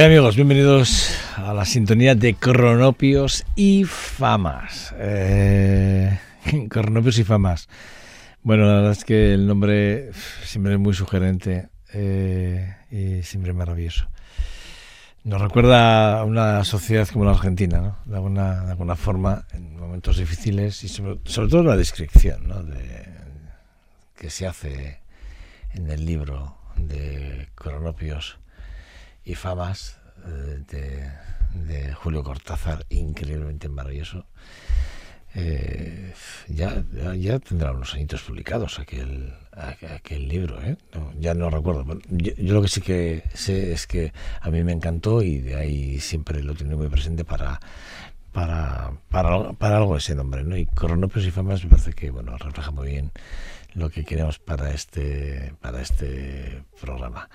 ¿Qué amigos? Bienvenidos a la sintonía de Cronopios y Famas. Eh, cronopios y Famas. Bueno, la verdad es que el nombre siempre es muy sugerente eh, y siempre maravilloso. Nos recuerda a una sociedad como la Argentina, ¿no? de, alguna, de alguna forma, en momentos difíciles y sobre, todo la descripción ¿no? de, que se hace en el libro de Cronopios y famas eh, de, Julio Cortázar, increíblemente maravilloso. Eh, ya, ya, tendrá unos añitos publicados aquel, aquel libro, ¿eh? ya no recuerdo. Yo, lo que sí que sé es que a mí me encantó y de ahí siempre lo tengo muy presente para, para, para, para algo ese nombre. ¿no? Y Cronopios y Famas me parece que bueno refleja muy bien lo que queremos para este, para este programa.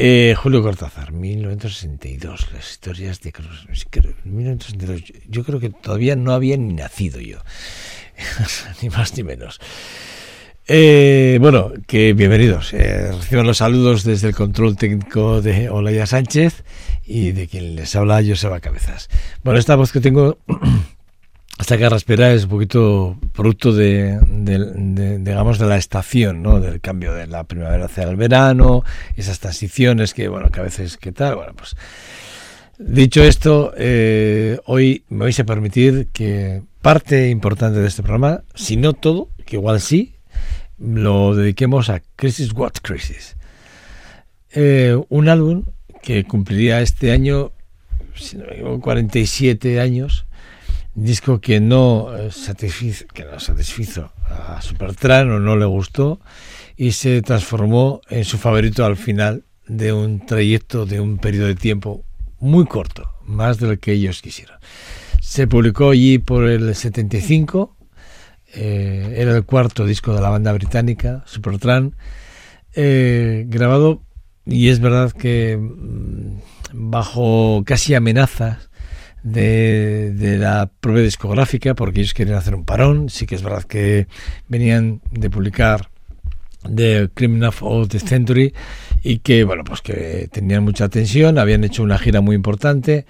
Eh, Julio Cortázar, 1962, las historias de 1962. Yo creo que todavía no había ni nacido yo, ni más ni menos. Eh, bueno, que bienvenidos. Eh, reciban los saludos desde el control técnico de Olaya Sánchez y de quien les habla Joseba Cabezas. Bueno, esta voz que tengo esta carraspera es un poquito producto de, digamos de la estación no del cambio de la primavera hacia el verano esas transiciones que bueno que a veces qué tal bueno pues dicho esto eh, hoy me vais a permitir que parte importante de este programa si no todo que igual sí lo dediquemos a Crisis What Crisis. Eh, un álbum que cumpliría este año si no me equivoco, 47 años disco que no eh, satisfizo, que no satisfizo a Supertran o no le gustó y se transformó en su favorito al final de un trayecto de un periodo de tiempo muy corto, más de lo que ellos quisieron. Se publicó allí por el 75, eh, era el cuarto disco de la banda británica, Supertran, eh, grabado, y es verdad que mm, bajo casi amenazas de, la propia discográfica porque ellos querían hacer un parón. Sí que es verdad que venían de publicar The Criminal of the Century y que, bueno, pues que tenían mucha tensión, habían hecho una gira muy importante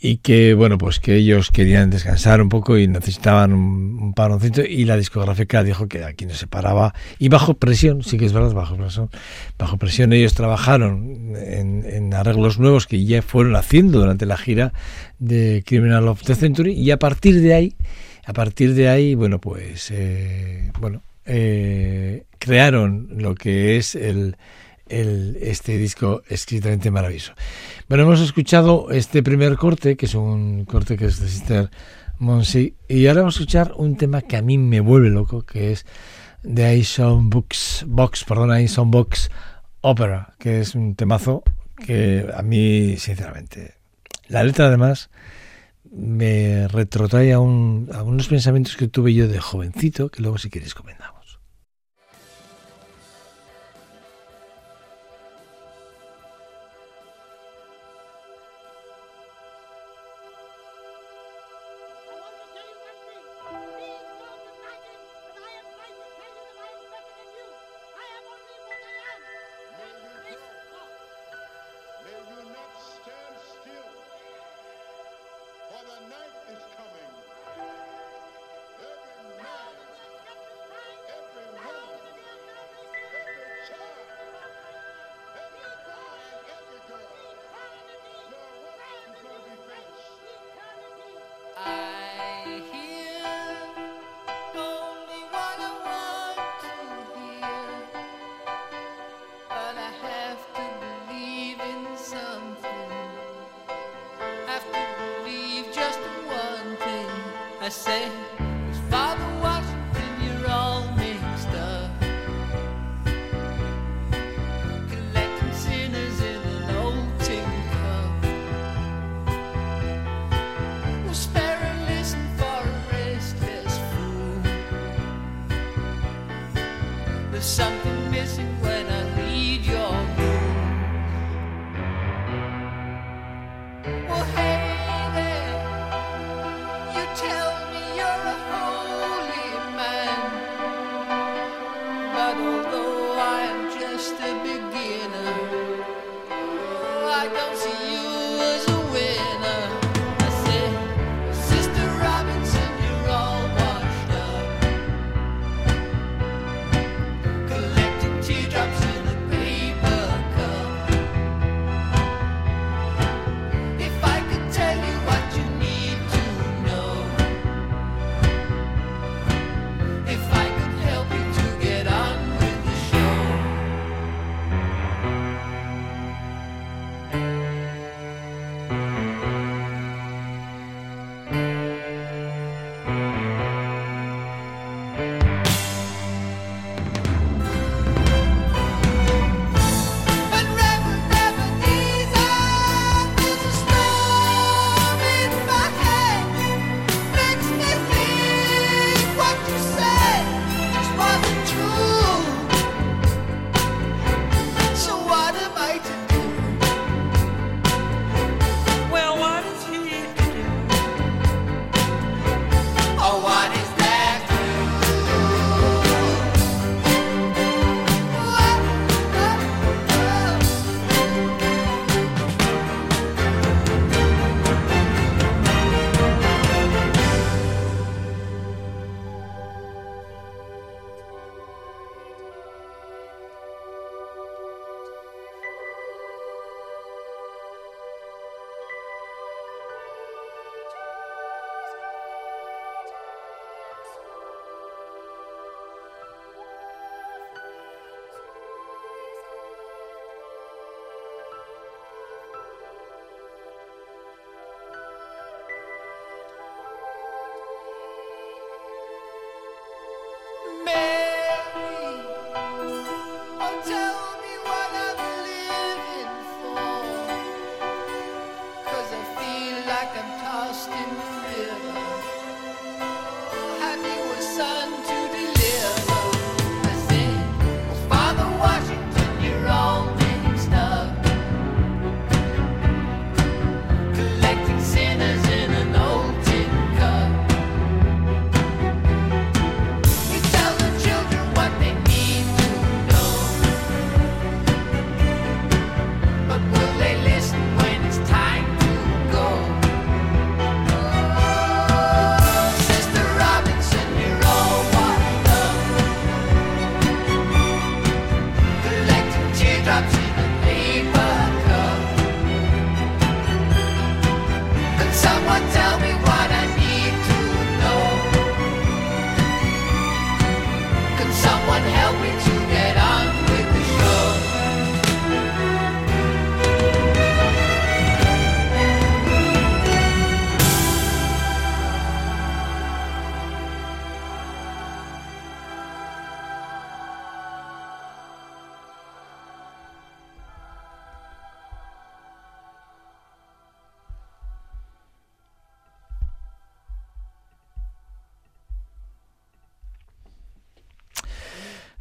y que bueno pues que ellos querían descansar un poco y necesitaban un, un paroncito y la discográfica dijo que aquí no se paraba y bajo presión sí que es verdad bajo presión bajo presión ellos trabajaron en, arreglos nuevos que ya fueron haciendo durante la gira de Criminal of the Century y a partir de ahí a partir de ahí bueno pues eh, bueno eh, crearon lo que es el el, este disco escritamente maravilloso. Bueno, hemos escuchado este primer corte, que es un corte que es de Sister Monsi, y ahora vamos a escuchar un tema que a mí me vuelve loco, que es de Ison Books, Box, perdón, Ison Box Opera, que es un temazo que a mí, sinceramente, la letra además me retrotrae a, un, a unos pensamientos que tuve yo de jovencito, que luego si queréis comentamos.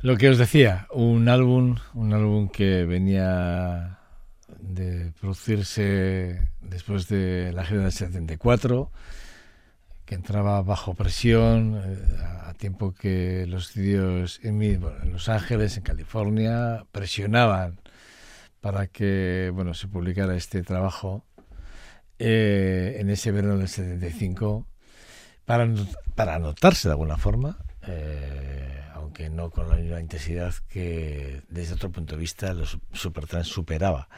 Lo que os decía, un álbum, un álbum que venía de producirse después de la gira del 74, que entraba bajo presión, eh, a tiempo que los estudios en, Los Ángeles, en California, presionaban para que bueno, se publicara este trabajo eh, en ese verano del 75, para, para anotarse de alguna forma. Eh, aunque no con la misma intensidad que desde otro punto de vista los Supertrans superaba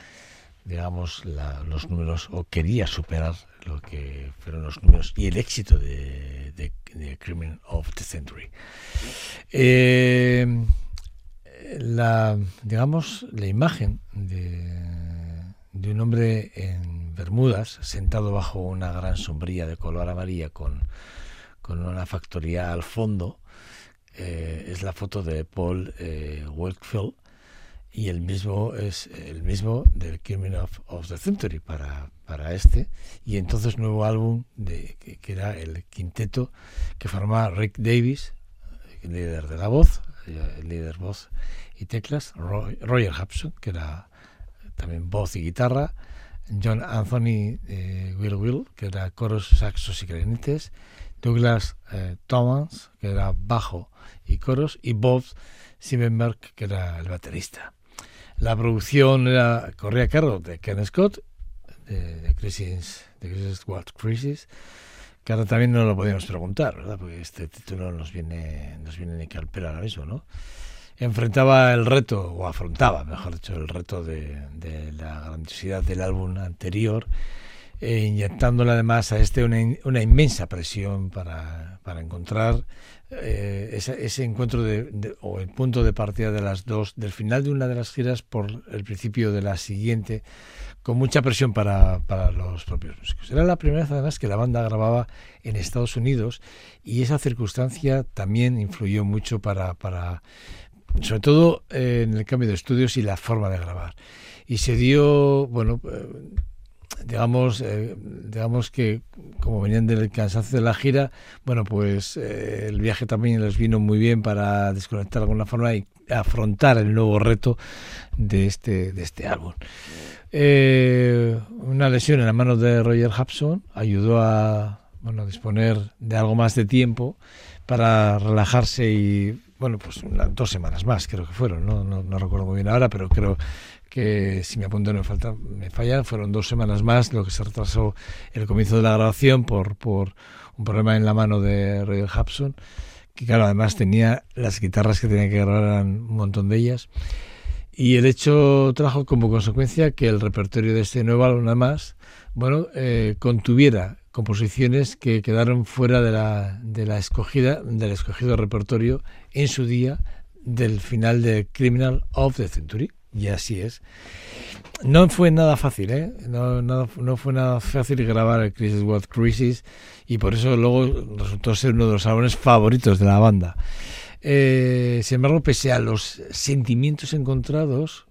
digamos los números o quería superar lo que fueron los números y el éxito de, de, Criminal of the Century. Eh, la digamos la imagen de, de un hombre en Bermudas sentado bajo una gran sombrilla de color amarilla con, con una factoría al fondo eh, es la foto de Paul eh, Wakefield y el mismo es el mismo del Criminal of, of, the Century para, para este. Y entonces nuevo álbum de, que, era el quinteto que formaba Rick Davis líder de la voz el líder voz y teclas Roger Hudson que era también voz y guitarra John Anthony eh, Will Will que era coros saxos y clarinetes Douglas eh, Thomas que era bajo y coros, y Bob Siebenberg, que era el baterista. La producción era, corría a cargo de Ken Scott, de, de Crisis, de Crisis What Crisis, que ahora también no lo podíamos preguntar, ¿verdad? Porque este título nos viene, nos viene ni que al pelo ahora mismo, ¿no? Enfrentaba el reto, o afrontaba, mejor dicho, el reto de, de la grandiosidad del álbum anterior, e inyectándole además a este una, inmensa presión para, para encontrar eh, ese, encuentro de, o el punto de partida de las dos, del final de una de las giras por el principio de la siguiente, con mucha presión para, para los propios músicos. Era la primera vez además que la banda grababa en Estados Unidos y esa circunstancia también influyó mucho para, para sobre todo eh, en el cambio de estudios y la forma de grabar. Y se dio, bueno, eh, digamos, eh, digamos que como venían del cansancio de la gira, bueno, pues eh, el viaje también les vino muy bien para desconectar de alguna forma y afrontar el nuevo reto de este, de este álbum. Eh, una lesión en la mano de Roger Hudson ayudó a bueno, disponer de algo más de tiempo para relajarse y bueno, pues una, dos semanas más creo que fueron, ¿no? No, no recuerdo muy bien ahora, pero creo que si me apunto no me falta, me falla, fueron dos semanas más lo que se retrasó el comienzo de la grabación por, por un problema en la mano de Roger Hudson, que claro, además tenía las guitarras que tenía que grabar eran un montón de ellas. Y el hecho trajo como consecuencia que el repertorio de este nuevo álbum, nada más, bueno, eh, contuviera composiciones que quedaron fuera de la, de la escogida, del escogido repertorio en su día del final de Criminal of the Century. Y así es. No fue nada fácil, ¿eh? No, no, no fue nada fácil grabar el Crisis What Crisis y por eso luego resultó ser uno de los álbumes favoritos de la banda. Eh, sin embargo, pese a los sentimientos encontrados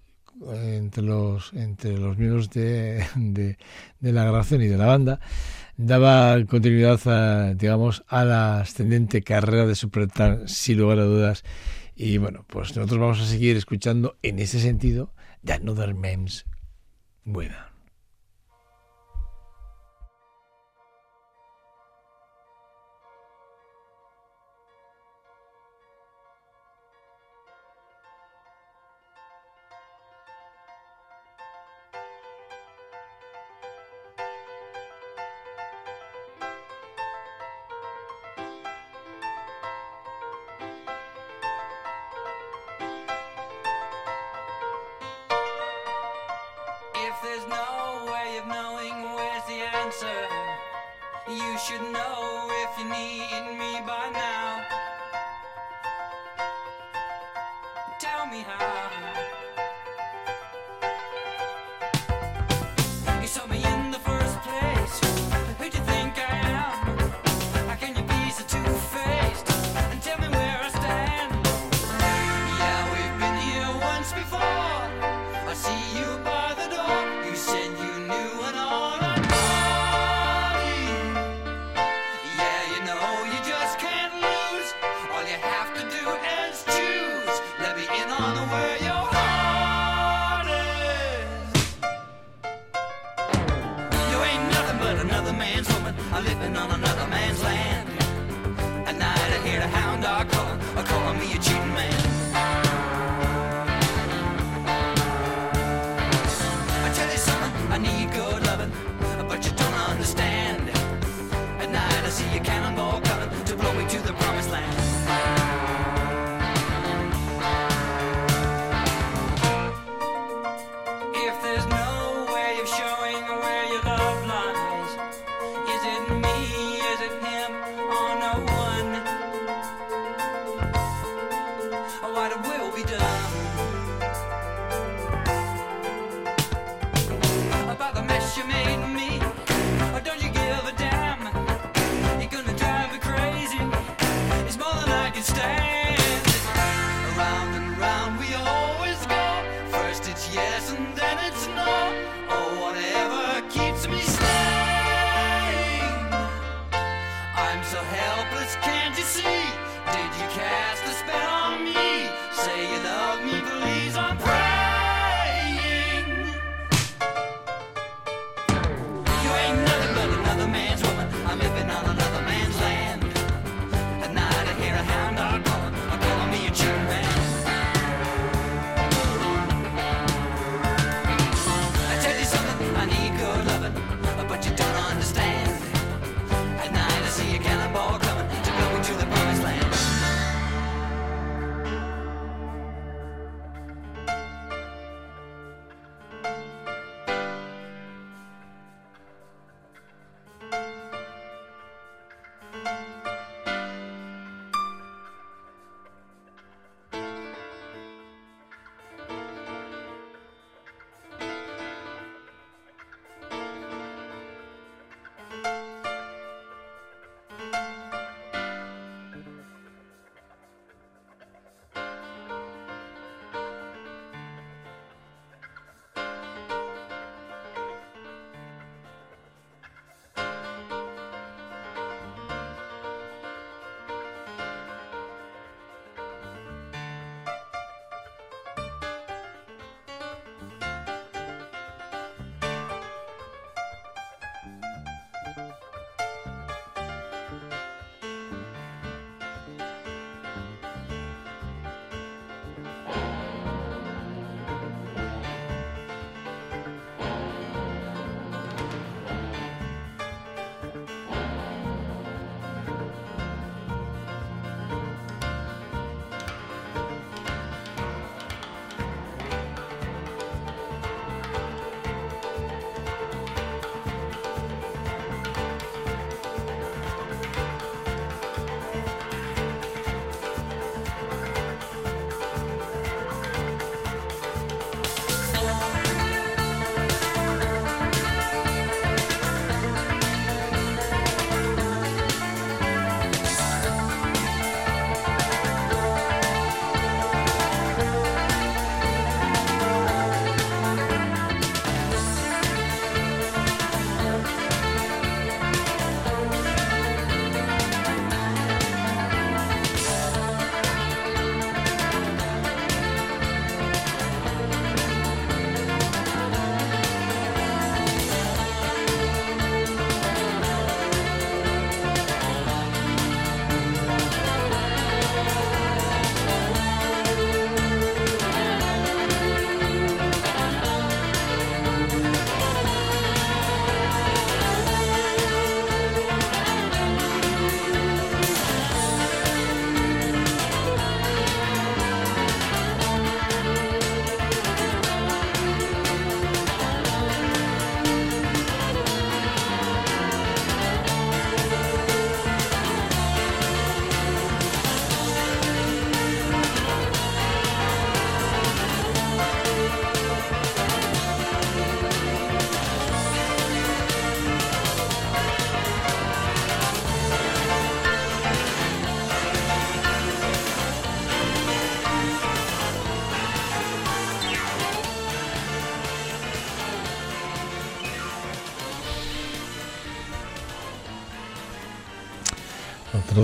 entre los, entre los miembros de, de, de, la grabación y de la banda, daba continuidad a, digamos, a la ascendente carrera de Supertramp, sin lugar a dudas. Y bueno, pues nosotros vamos a seguir escuchando en ese sentido de Another Memes Buena.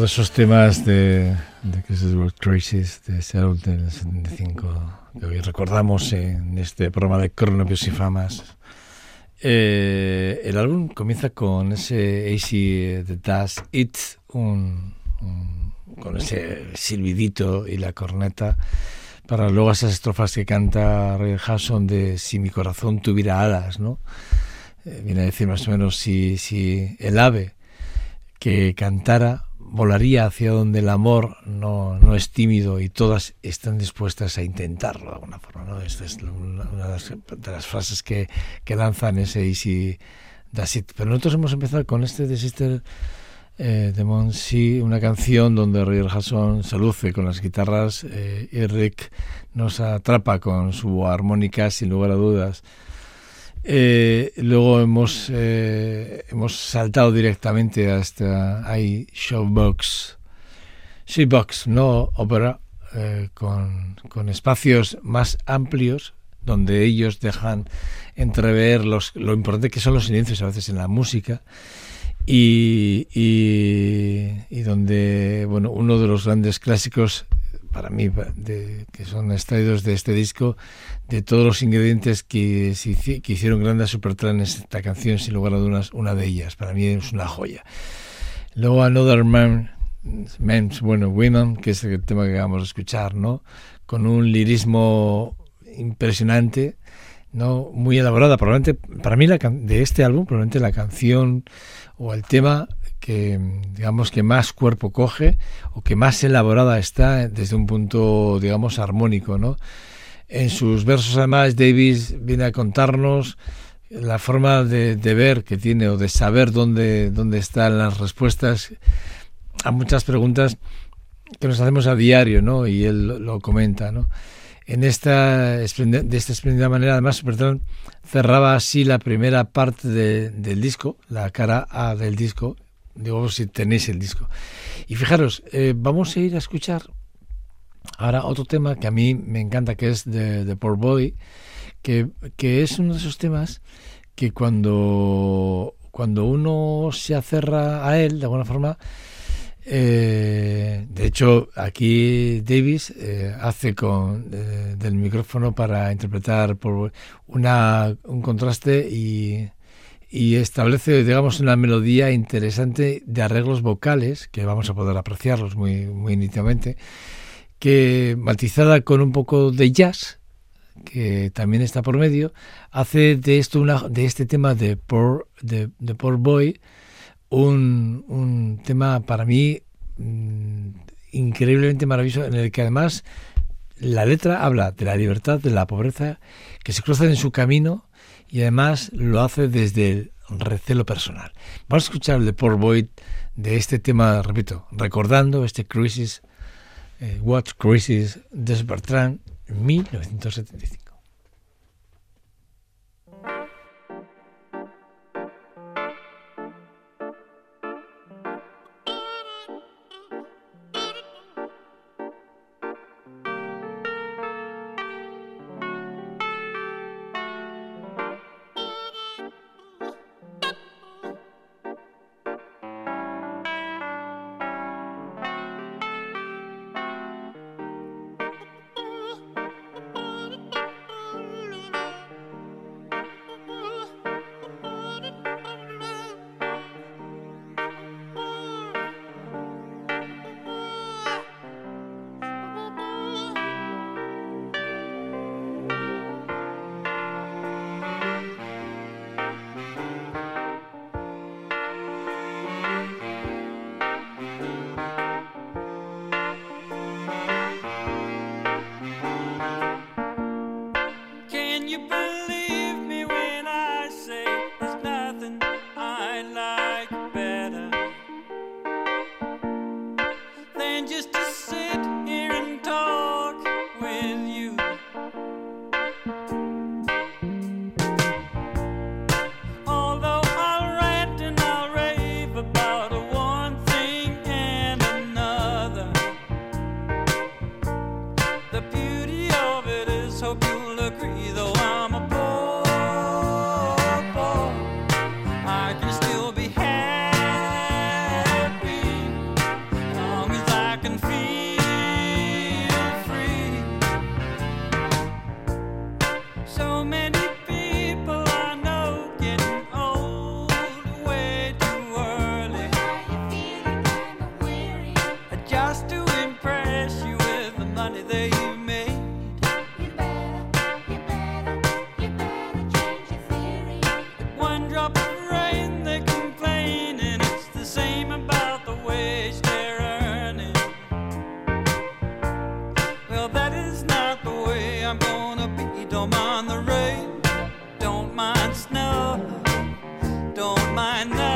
De esos temas de, de Crisis World Crisis de Seattle del 75 que hoy recordamos en este programa de Cronopios y Famas. Eh, el álbum comienza con ese AC de Das It, un, un, con ese silbidito y la corneta, para luego esas estrofas que canta Ray Hasson de Si mi corazón tuviera alas, ¿no? Eh, viene a decir más o menos si, si el ave que cantara volaría hacia donde el amor no, no, es tímido y todas están dispuestas a intentarlo de alguna forma. ¿no? Esta es una, de, las, frases que, que lanzan ese Easy That's It. Pero nosotros hemos empezado con este de Sister eh, de una canción donde Roger Hasson se luce con las guitarras eh, y Rick nos atrapa con su armónica sin lugar a dudas. Eh, luego hemos, eh, hemos saltado directamente hasta ahí Showbox, Showbox, no ópera, eh, con, con, espacios más amplios donde ellos dejan entrever los, lo importante que son los silencios a veces en la música. Y, y, y donde bueno uno de los grandes clásicos para mí, de, que son extraídos de este disco, de todos los ingredientes que, hicieron grande a Supertramp en esta canción, sin lugar a dudas, una de ellas. Para mí es una joya. Luego Another Man, Men's, bueno, Women, que es el tema que acabamos de escuchar, ¿no? Con un lirismo impresionante, ¿no? Muy elaborada. Probablemente, para mí, de este álbum, probablemente la canción o el tema que digamos que más cuerpo coge o que más elaborada está desde un punto digamos armónico no en sus versos además Davis viene a contarnos la forma de, de ver que tiene o de saber dónde dónde están las respuestas a muchas preguntas que nos hacemos a diario no y él lo, lo comenta no en esta de esta espléndida manera además Supertramp cerraba así la primera parte de, del disco la cara A del disco digo si tenéis el disco. Y fijaros, eh, vamos a ir a escuchar ahora otro tema que a mí me encanta, que es de, de Poor Boy, que, que, es uno de esos temas que cuando, cuando uno se acerra a él, de alguna forma, eh, de hecho, aquí Davis eh, hace con eh, del micrófono para interpretar por una, un contraste y y establece, digamos, una melodía interesante de arreglos vocales, que vamos a poder apreciarlos muy, muy nítidamente, que matizada con un poco de jazz, que también está por medio, hace de esto una, de este tema de Poor, de, Poor Boy un, un tema para mí mmm, increíblemente maravilloso, en el que además la letra habla de la libertad, de la pobreza, que se cruzan en su camino y además lo hace desde el recelo personal. Vamos a escuchar de Paul Boyd de este tema, repito, recordando este Crisis, eh, What Crisis de Bertrand 1975. snow. Don't mind that.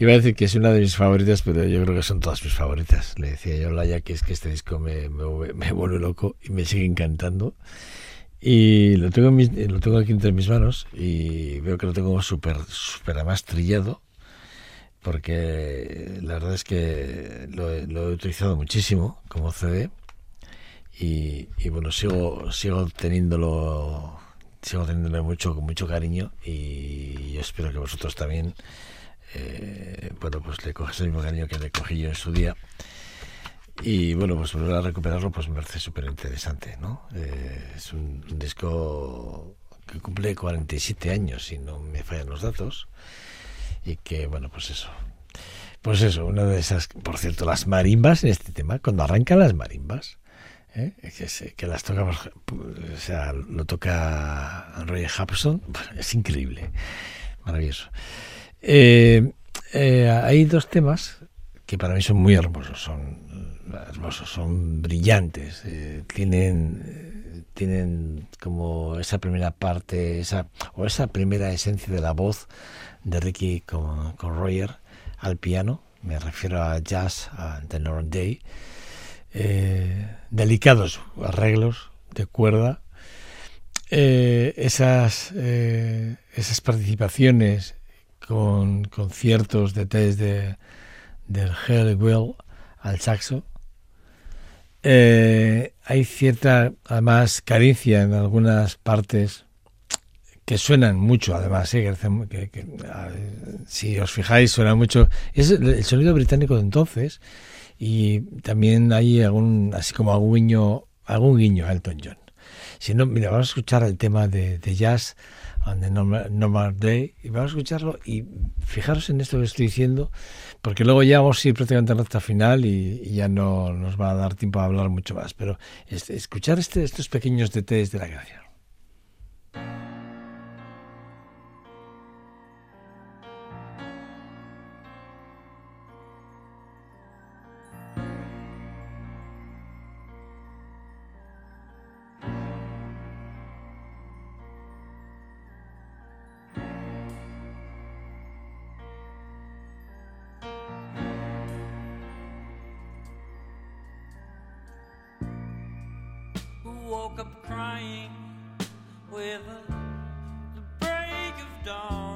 Iba a decir que es una de mis favoritas, pero yo creo que son todas mis favoritas. Le decía yo a Laia que es que este disco me, me, vuelve loco y me sigue encantando. Y lo tengo, lo tengo aquí entre mis manos y veo que lo tengo súper, súper además trillado, porque la verdad es que lo, he utilizado muchísimo como CD y, bueno, sigo, sigo teniéndolo, sigo teniéndolo mucho, con mucho cariño y yo espero que vosotros también eh, bueno, pues le coges el mismo cariño que le cogí yo en su día. Y bueno, pues volver a recuperarlo pues me parece súper interesante, ¿no? Eh, es un, disco que cumple 47 años, si no me fallan los datos. Y que, bueno, pues eso. Pues eso, una de esas, por cierto, las marimbas en este tema, cuando arrancan las marimbas, ¿eh? que, que, las toca, o sea, lo toca Roy Hobson, es increíble, maravilloso. Eh, eh, hay dos temas que para mí son muy hermosos, son hermosos, son brillantes, eh, tienen, tienen como esa primera parte, esa, o esa primera esencia de la voz de Ricky con, con Roger al piano, me refiero a Jazz, a The North Day, delicados arreglos de cuerda, esas, esas participaciones con conciertos detalles de, del Well al saxo. Eh, hay cierta, además, carencia en algunas partes que suenan mucho, además, ¿eh? que, si os fijáis, suena mucho. Es el sonido británico de entonces y también hay algún, así como algún guiño, algún guiño a Elton John. Si no, mira, vamos a escuchar el tema de, de jazz on the normal, Day y vamos a escucharlo y fijaros en esto que estoy diciendo porque luego ya vamos a ir prácticamente a la final y, ya no nos va a dar tiempo a hablar mucho más pero escuchar este, estos pequeños detalles de la gracia woke up crying with a, the break of dawn.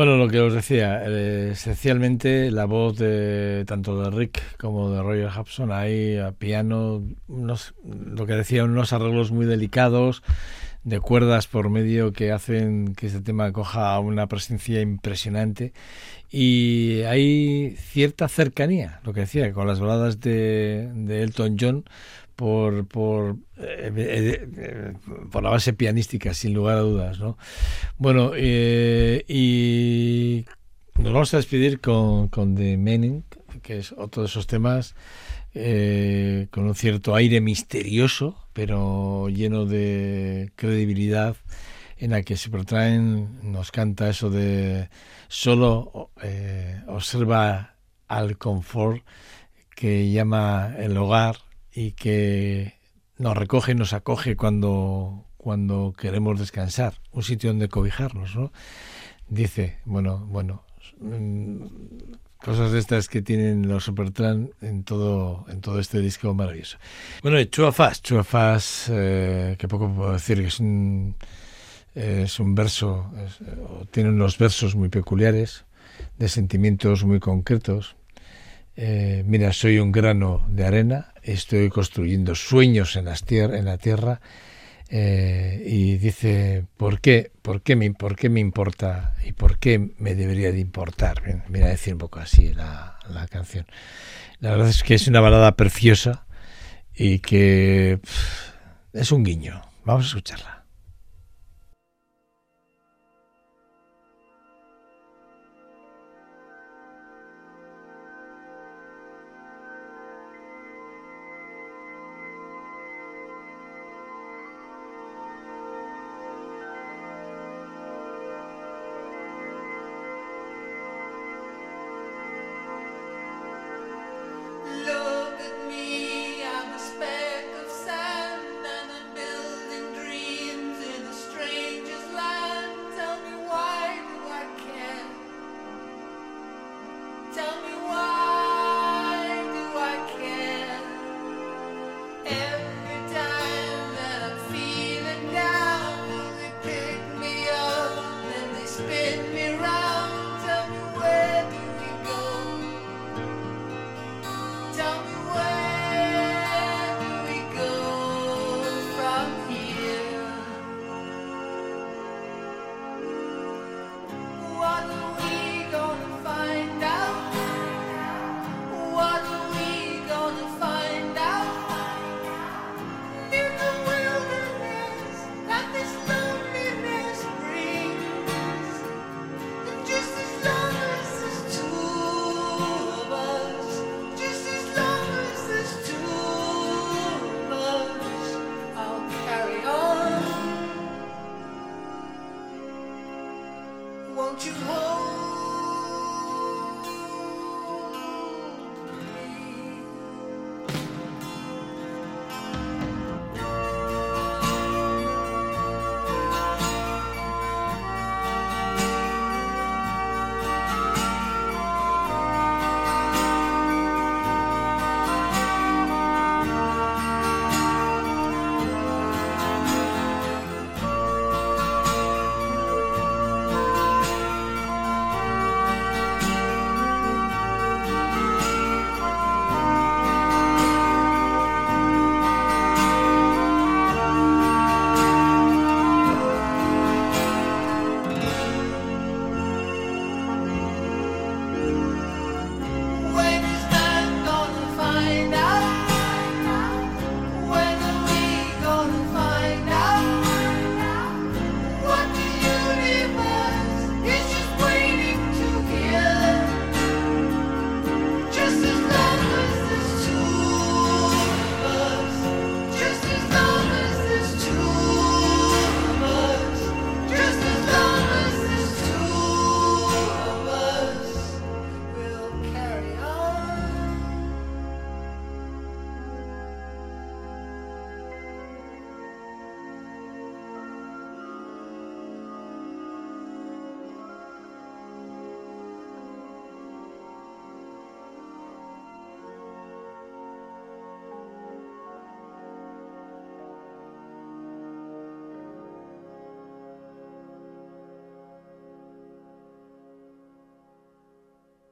Bueno, lo que os decía, eh, esencialmente la voz de tanto de Rick como de Roger Hudson, ahí a piano, unos, lo que decía, unos arreglos muy delicados de cuerdas por medio que hacen que este tema coja una presencia impresionante. Y hay cierta cercanía, lo que decía, con las baladas de, de Elton John, por, por, eh, eh, eh, por la base pianística, sin lugar a dudas. ¿no? Bueno, y nos vamos a despedir con, con The Meaning, que es otro de esos temas con un cierto aire misterioso, pero lleno de credibilidad, en la que Supertrain nos canta eso de solo observa al confort que llama el hogar y que nos recoge y nos acoge cuando, cuando queremos descansar, un sitio donde cobijarnos, ¿no? Dice, bueno, bueno, mm, cosas de estas que tienen los Supertran en todo, en todo este disco maravilloso. Bueno, Fast, Chua Fast, eh, que poco puedo decir, que es un, es un verso, tiene unos versos muy peculiares, de sentimientos muy concretos. Eh, mira, soy un grano de arena estoy construyendo sueños en, las en la tierra eh, y dice, ¿por qué? ¿Por qué, me, ¿Por qué me importa y por qué me debería de importar? Mira, decir un poco así la, la canción. La verdad es que es una balada preciosa y que es un guiño. Vamos a escucharla.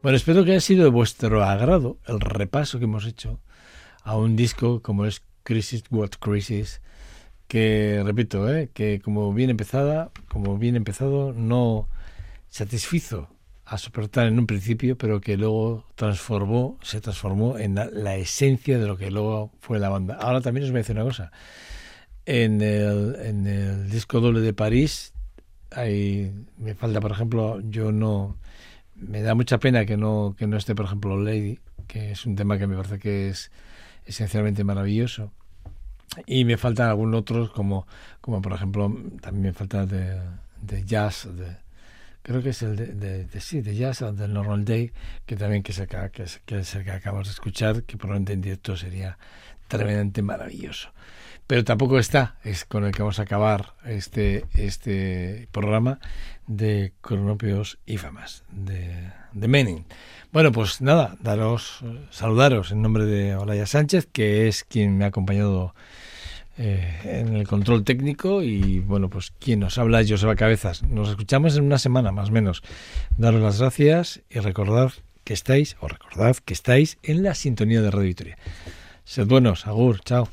Bueno, espero que haya sido de vuestro agrado el repaso que hemos hecho a un disco como es Crisis What Crisis, que repito, ¿eh? que como bien empezada, como bien empezado, no satisfizo a soportar en un principio, pero que luego transformó, se transformó en la, esencia de lo que luego fue la banda. Ahora también os voy a decir una cosa. En el, en el disco doble de París, me falta, por ejemplo, yo no, me da mucha pena que no, que no esté, por ejemplo, Lady, que es un tema que me parece que es esencialmente maravilloso. Y me faltan algunos otros, como, como por ejemplo, también me falta de, de jazz, de, creo que es el de, de, sí, de Jazz del Normal Day, que también que, se, que, que es el que acabamos de escuchar, que probablemente en directo sería tremendamente maravilloso. Pero tampoco está, es con el que vamos a acabar este, este programa de cronopios y famas, de, de Menin. Bueno, pues nada, daros, saludaros en nombre de Olaya Sánchez, que es quien me ha acompañado eh, en el control técnico y bueno, pues quien nos habla es Joseba Cabezas. Nos escuchamos en una semana más o menos. Daros las gracias y recordad que estáis, o recordad que estáis en la sintonía de Radio Victoria. Sed buenos, agur, chao.